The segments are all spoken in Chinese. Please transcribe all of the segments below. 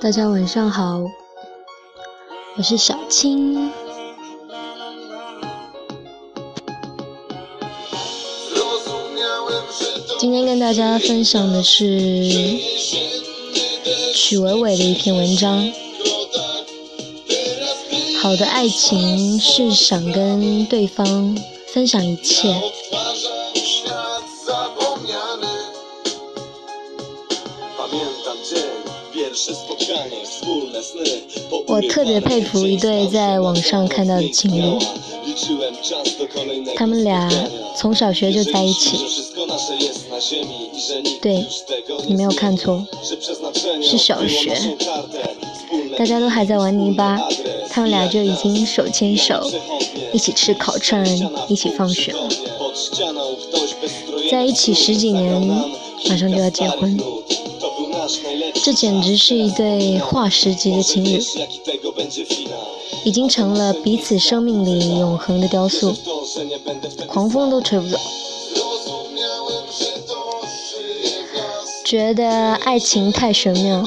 大家晚上好，我是小青。今天跟大家分享的是曲伟伟的一篇文章。好的爱情是想跟对方分享一切。我特别佩服一对在网上看到的情侣，他们俩从小学就在一起。对，你没有看错，是小学。大家都还在玩泥巴，他们俩就已经手牵手，一起吃烤串，一起放学了。在一起十几年，马上就要结婚。这简直是一对化石级的情侣，已经成了彼此生命里永恒的雕塑，狂风都吹不走。觉得爱情太玄妙，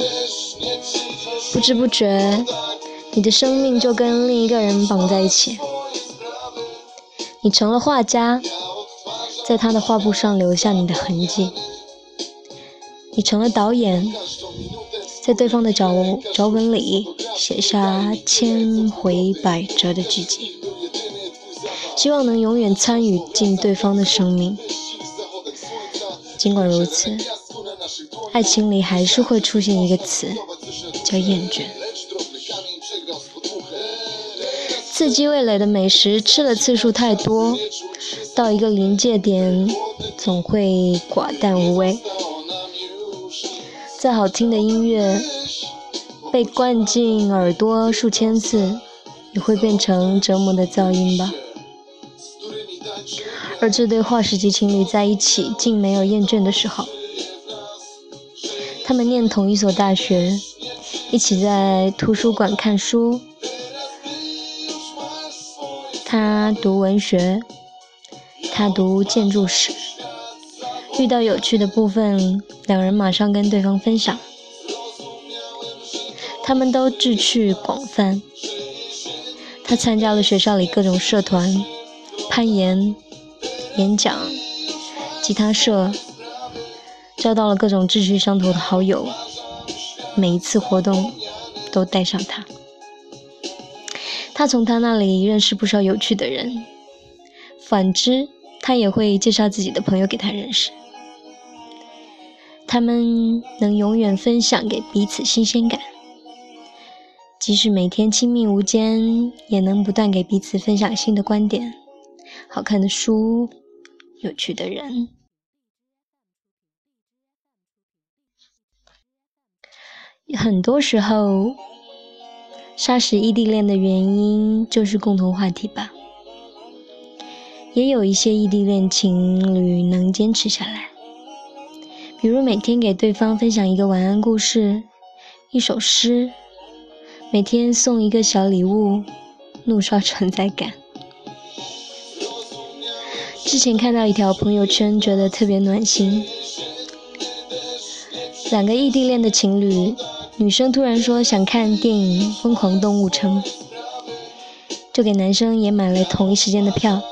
不知不觉，你的生命就跟另一个人绑在一起，你成了画家，在他的画布上留下你的痕迹。你成了导演，在对方的脚脚本里写下千回百折的剧集，希望能永远参与进对方的生命。尽管如此，爱情里还是会出现一个词，叫厌倦。刺激味蕾的美食吃的次数太多，到一个临界点，总会寡淡无味。再好听的音乐，被灌进耳朵数千次，也会变成折磨的噪音吧。而这对化石级情侣在一起，竟没有厌倦的时候。他们念同一所大学，一起在图书馆看书。他读文学，他读建筑史。遇到有趣的部分，两人马上跟对方分享。他们都志趣广泛。他参加了学校里各种社团，攀岩、演讲、吉他社，交到了各种志趣相投的好友。每一次活动都带上他。他从他那里认识不少有趣的人，反之，他也会介绍自己的朋友给他认识。他们能永远分享给彼此新鲜感，即使每天亲密无间，也能不断给彼此分享新的观点、好看的书、有趣的人。很多时候，杀死异地恋的原因就是共同话题吧。也有一些异地恋情侣能坚持下来。比如每天给对方分享一个晚安故事，一首诗，每天送一个小礼物，怒刷存在感。之前看到一条朋友圈，觉得特别暖心。两个异地恋的情侣，女生突然说想看电影《疯狂动物城》，就给男生也买了同一时间的票。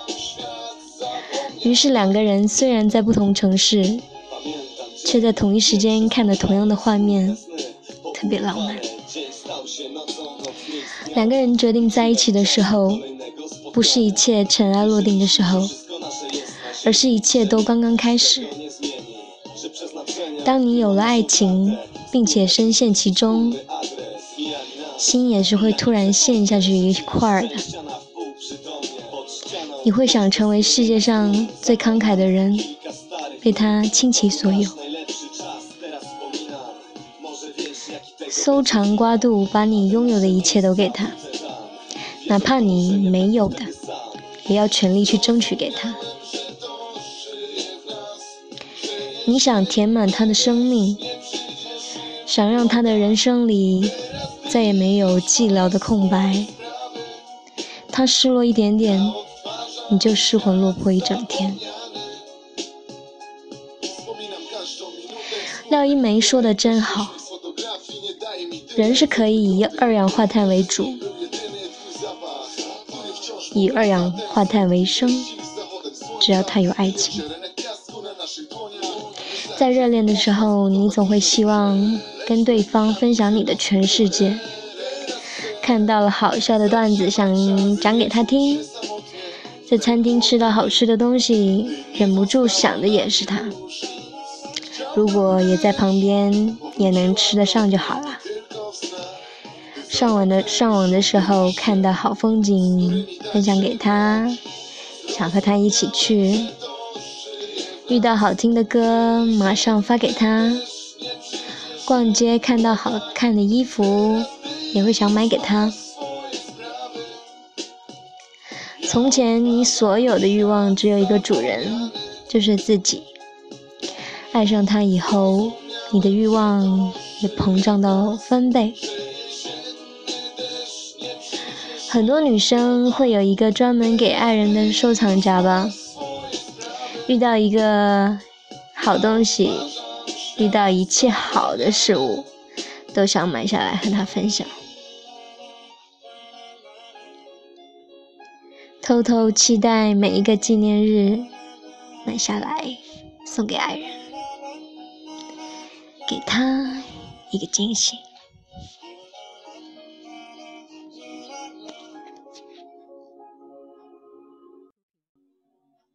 于是两个人虽然在不同城市。却在同一时间看了同样的画面，特别浪漫。两个人决定在一起的时候，不是一切尘埃落定的时候，而是一切都刚刚开始。当你有了爱情，并且深陷其中，心也是会突然陷下去一块儿的。你会想成为世界上最慷慨的人，被他倾其所有。搜肠刮肚，把你拥有的一切都给他，哪怕你没有的，也要全力去争取给他。你想填满他的生命，想让他的人生里再也没有寂寥的空白。他失落一点点，你就失魂落魄一整天。廖一梅说的真好，人是可以以二氧化碳为主，以二氧化碳为生，只要他有爱情。在热恋的时候，你总会希望跟对方分享你的全世界。看到了好笑的段子，想讲给他听；在餐厅吃到好吃的东西，忍不住想的也是他。如果也在旁边，也能吃得上就好了。上网的上网的时候看到好风景，分享给他，想和他一起去。遇到好听的歌，马上发给他。逛街看到好看的衣服，也会想买给他。从前你所有的欲望只有一个主人，就是自己。爱上他以后，你的欲望也膨胀到翻倍。很多女生会有一个专门给爱人的收藏夹吧。遇到一个好东西，遇到一切好的事物，都想买下来和他分享，偷偷期待每一个纪念日，买下来送给爱人，给他一个惊喜。